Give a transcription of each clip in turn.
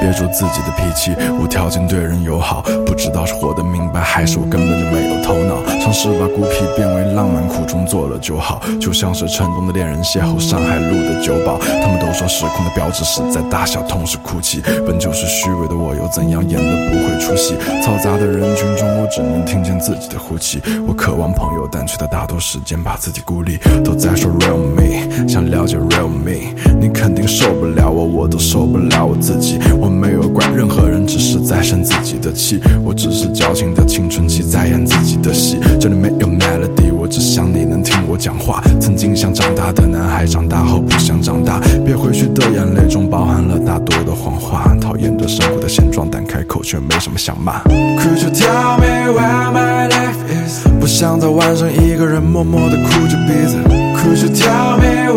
憋住自己的脾气，无条件对人友好。不知道是活得明白，还是我根本就没有头脑。尝试把孤僻变为浪漫，苦中作乐就好。就像是城中的恋人邂逅上海路的酒保。他们都说失控的标志是在大小，同时哭泣。本就是虚伪的我，又怎样演得不会出戏？嘈杂的人群中，我只能听见自己的呼气。我渴望朋友，但却在大多时间把自己孤立。都在说 real me，想了解 real me，你肯定受不了我，我都受不了我自己。我没有怪任何人，只是在生自己的气。我只是矫情的青春期，在演自己的戏。这里没有 melody，我只想你能听我讲话。曾经想长大的男孩，长大后不想长大。憋回去的眼泪中包含了大多的谎话。讨厌这生活的现状，但开口却没什么想骂。Could you tell me where my life is？不想在晚上一个人默默的哭着鼻子。Could you tell me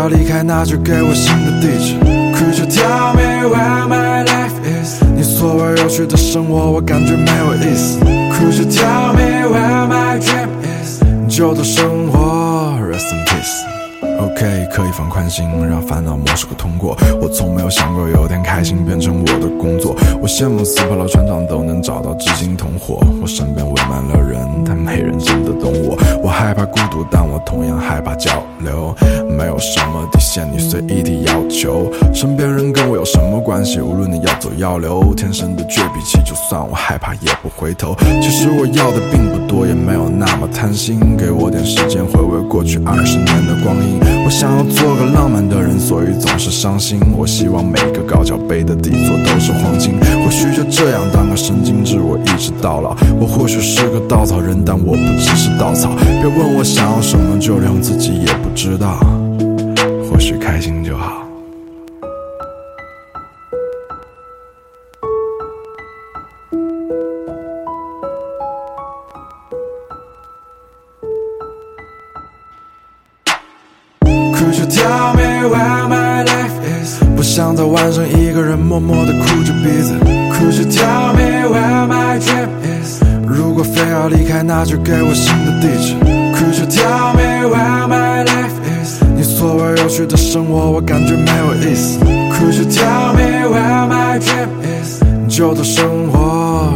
要离开，那就给我新的地址。Could you tell me where my life is？你所谓有趣的生活，我感觉没有意思。Could you tell me where my dream is？旧的生活，Rest in peace。OK，可以放宽心，让烦恼模式会通过。我从没有想过有天开心变成我的工作。我羡慕四跑老船长都能找到知心同伙。我身边围满了人，但没人真的懂我。我害怕孤独，但我同样害怕交流。没有什么底线，你随意的要求。身边人跟我有什么关系？无论你要走要留，天生的倔脾气，就算我害怕也不回头。其实我要的并不多，也没有那么贪心。给我点时间回味过去二十年的光阴。我想要做个浪漫的人，所以总是伤心。我希望每个高脚杯的底座都是黄金。或许就这样当个神经质，我一直到老。我或许是个稻草人，但我不只是稻草。别问我想要什么，就连我自己也不知道。或许开心就好。Could you tell me where my life is？不想在晚上一个人默默地哭着鼻子。Could you tell me where my dream is？如果非要离开，那就给我新的地址。Could you tell me where my life is？你所谓有趣的生活，我感觉没有意思。Could you tell me where my dream is？旧的生活